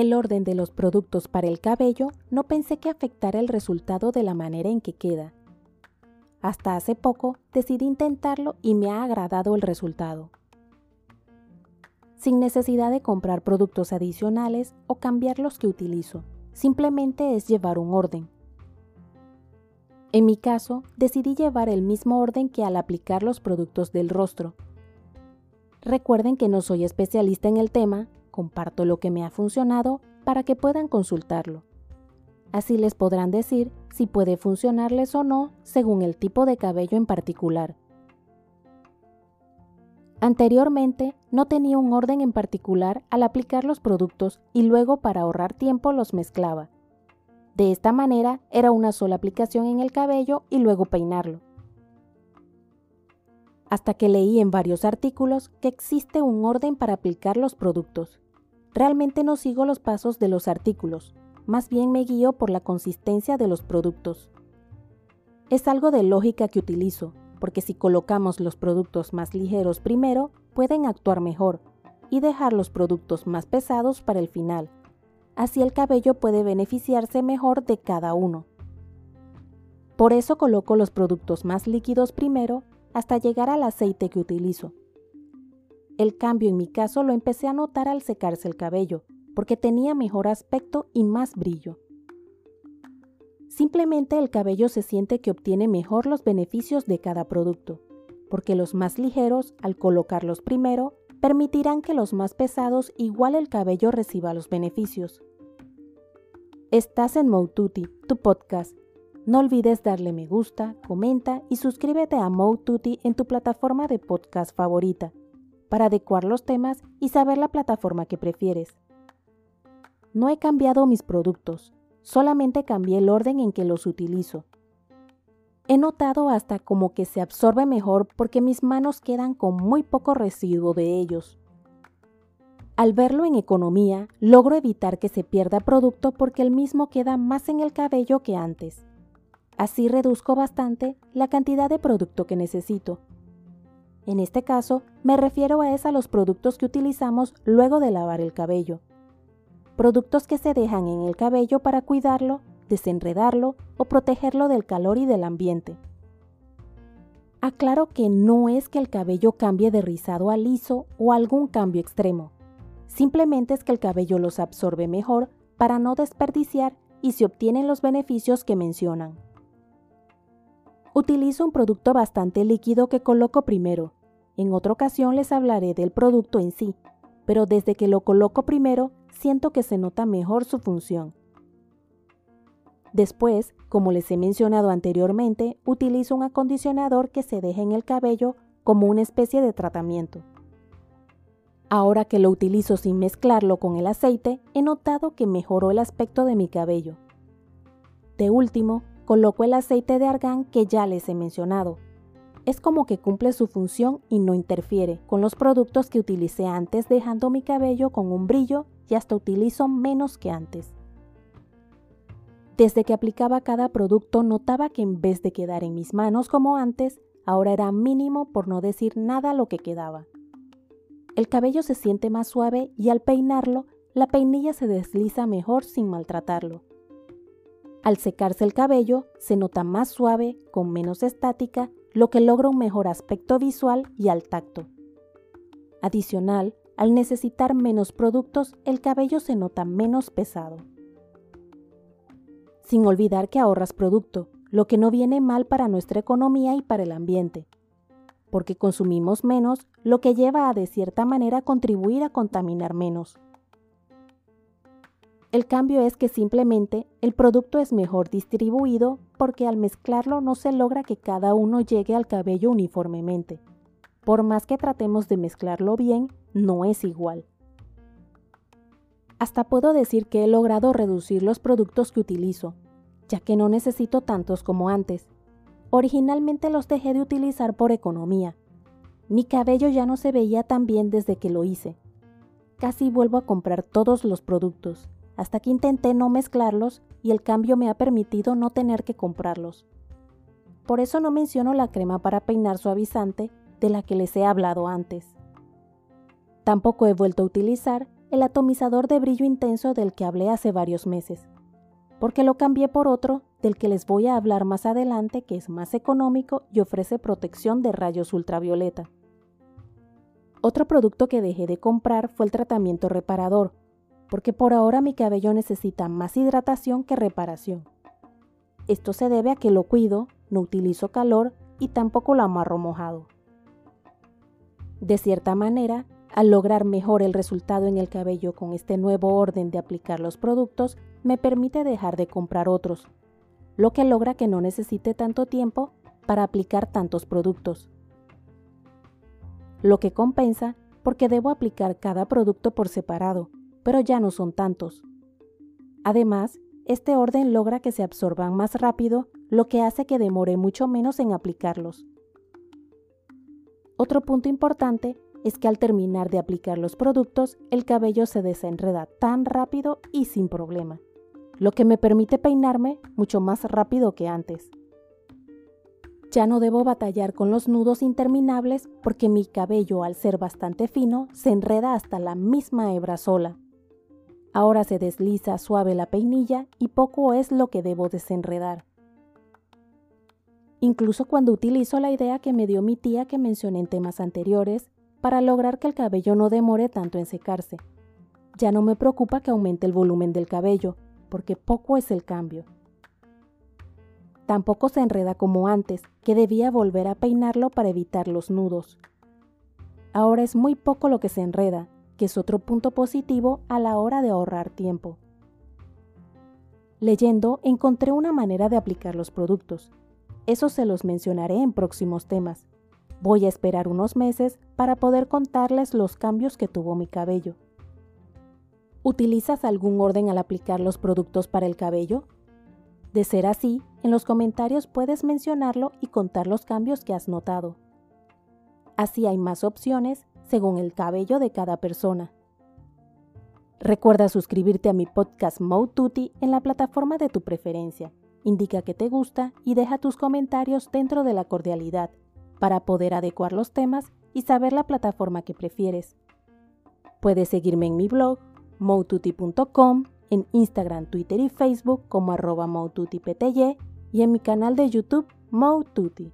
el orden de los productos para el cabello no pensé que afectara el resultado de la manera en que queda. Hasta hace poco decidí intentarlo y me ha agradado el resultado. Sin necesidad de comprar productos adicionales o cambiar los que utilizo, simplemente es llevar un orden. En mi caso, decidí llevar el mismo orden que al aplicar los productos del rostro. Recuerden que no soy especialista en el tema, comparto lo que me ha funcionado para que puedan consultarlo. Así les podrán decir si puede funcionarles o no según el tipo de cabello en particular. Anteriormente no tenía un orden en particular al aplicar los productos y luego para ahorrar tiempo los mezclaba. De esta manera era una sola aplicación en el cabello y luego peinarlo. Hasta que leí en varios artículos que existe un orden para aplicar los productos. Realmente no sigo los pasos de los artículos, más bien me guío por la consistencia de los productos. Es algo de lógica que utilizo, porque si colocamos los productos más ligeros primero, pueden actuar mejor, y dejar los productos más pesados para el final. Así el cabello puede beneficiarse mejor de cada uno. Por eso coloco los productos más líquidos primero hasta llegar al aceite que utilizo. El cambio en mi caso lo empecé a notar al secarse el cabello, porque tenía mejor aspecto y más brillo. Simplemente el cabello se siente que obtiene mejor los beneficios de cada producto, porque los más ligeros, al colocarlos primero, permitirán que los más pesados igual el cabello reciba los beneficios. Estás en Moututi, tu podcast. No olvides darle me gusta, comenta y suscríbete a Moututi en tu plataforma de podcast favorita para adecuar los temas y saber la plataforma que prefieres. No he cambiado mis productos, solamente cambié el orden en que los utilizo. He notado hasta como que se absorbe mejor porque mis manos quedan con muy poco residuo de ellos. Al verlo en economía, logro evitar que se pierda producto porque el mismo queda más en el cabello que antes. Así reduzco bastante la cantidad de producto que necesito. En este caso, me refiero a, es a los productos que utilizamos luego de lavar el cabello productos que se dejan en el cabello para cuidarlo, desenredarlo o protegerlo del calor y del ambiente. Aclaro que no es que el cabello cambie de rizado a liso o algún cambio extremo. Simplemente es que el cabello los absorbe mejor para no desperdiciar y se obtienen los beneficios que mencionan. Utilizo un producto bastante líquido que coloco primero. En otra ocasión les hablaré del producto en sí, pero desde que lo coloco primero siento que se nota mejor su función. Después, como les he mencionado anteriormente, utilizo un acondicionador que se deja en el cabello como una especie de tratamiento. Ahora que lo utilizo sin mezclarlo con el aceite, he notado que mejoró el aspecto de mi cabello. De último, coloco el aceite de argán que ya les he mencionado. Es como que cumple su función y no interfiere con los productos que utilicé antes dejando mi cabello con un brillo y hasta utilizo menos que antes. Desde que aplicaba cada producto notaba que en vez de quedar en mis manos como antes, ahora era mínimo por no decir nada lo que quedaba. El cabello se siente más suave y al peinarlo, la peinilla se desliza mejor sin maltratarlo. Al secarse el cabello, se nota más suave, con menos estática, lo que logra un mejor aspecto visual y al tacto. Adicional, al necesitar menos productos, el cabello se nota menos pesado. Sin olvidar que ahorras producto, lo que no viene mal para nuestra economía y para el ambiente, porque consumimos menos, lo que lleva a de cierta manera contribuir a contaminar menos. El cambio es que simplemente el producto es mejor distribuido porque al mezclarlo no se logra que cada uno llegue al cabello uniformemente. Por más que tratemos de mezclarlo bien, no es igual. Hasta puedo decir que he logrado reducir los productos que utilizo, ya que no necesito tantos como antes. Originalmente los dejé de utilizar por economía. Mi cabello ya no se veía tan bien desde que lo hice. Casi vuelvo a comprar todos los productos, hasta que intenté no mezclarlos y el cambio me ha permitido no tener que comprarlos. Por eso no menciono la crema para peinar suavizante de la que les he hablado antes. Tampoco he vuelto a utilizar el atomizador de brillo intenso del que hablé hace varios meses, porque lo cambié por otro del que les voy a hablar más adelante que es más económico y ofrece protección de rayos ultravioleta. Otro producto que dejé de comprar fue el tratamiento reparador, porque por ahora mi cabello necesita más hidratación que reparación. Esto se debe a que lo cuido, no utilizo calor y tampoco lo amarro mojado. De cierta manera, al lograr mejor el resultado en el cabello con este nuevo orden de aplicar los productos, me permite dejar de comprar otros, lo que logra que no necesite tanto tiempo para aplicar tantos productos. Lo que compensa porque debo aplicar cada producto por separado, pero ya no son tantos. Además, este orden logra que se absorban más rápido, lo que hace que demore mucho menos en aplicarlos. Otro punto importante es que al terminar de aplicar los productos, el cabello se desenreda tan rápido y sin problema, lo que me permite peinarme mucho más rápido que antes. Ya no debo batallar con los nudos interminables porque mi cabello, al ser bastante fino, se enreda hasta la misma hebra sola. Ahora se desliza suave la peinilla y poco es lo que debo desenredar. Incluso cuando utilizo la idea que me dio mi tía que mencioné en temas anteriores, para lograr que el cabello no demore tanto en secarse. Ya no me preocupa que aumente el volumen del cabello, porque poco es el cambio. Tampoco se enreda como antes, que debía volver a peinarlo para evitar los nudos. Ahora es muy poco lo que se enreda, que es otro punto positivo a la hora de ahorrar tiempo. Leyendo encontré una manera de aplicar los productos. Eso se los mencionaré en próximos temas. Voy a esperar unos meses para poder contarles los cambios que tuvo mi cabello. ¿Utilizas algún orden al aplicar los productos para el cabello? De ser así, en los comentarios puedes mencionarlo y contar los cambios que has notado. Así hay más opciones según el cabello de cada persona. Recuerda suscribirte a mi podcast Tutti en la plataforma de tu preferencia. Indica que te gusta y deja tus comentarios dentro de la cordialidad para poder adecuar los temas y saber la plataforma que prefieres. Puedes seguirme en mi blog, moututi.com, en Instagram, Twitter y Facebook como arroba y en mi canal de YouTube Moututi.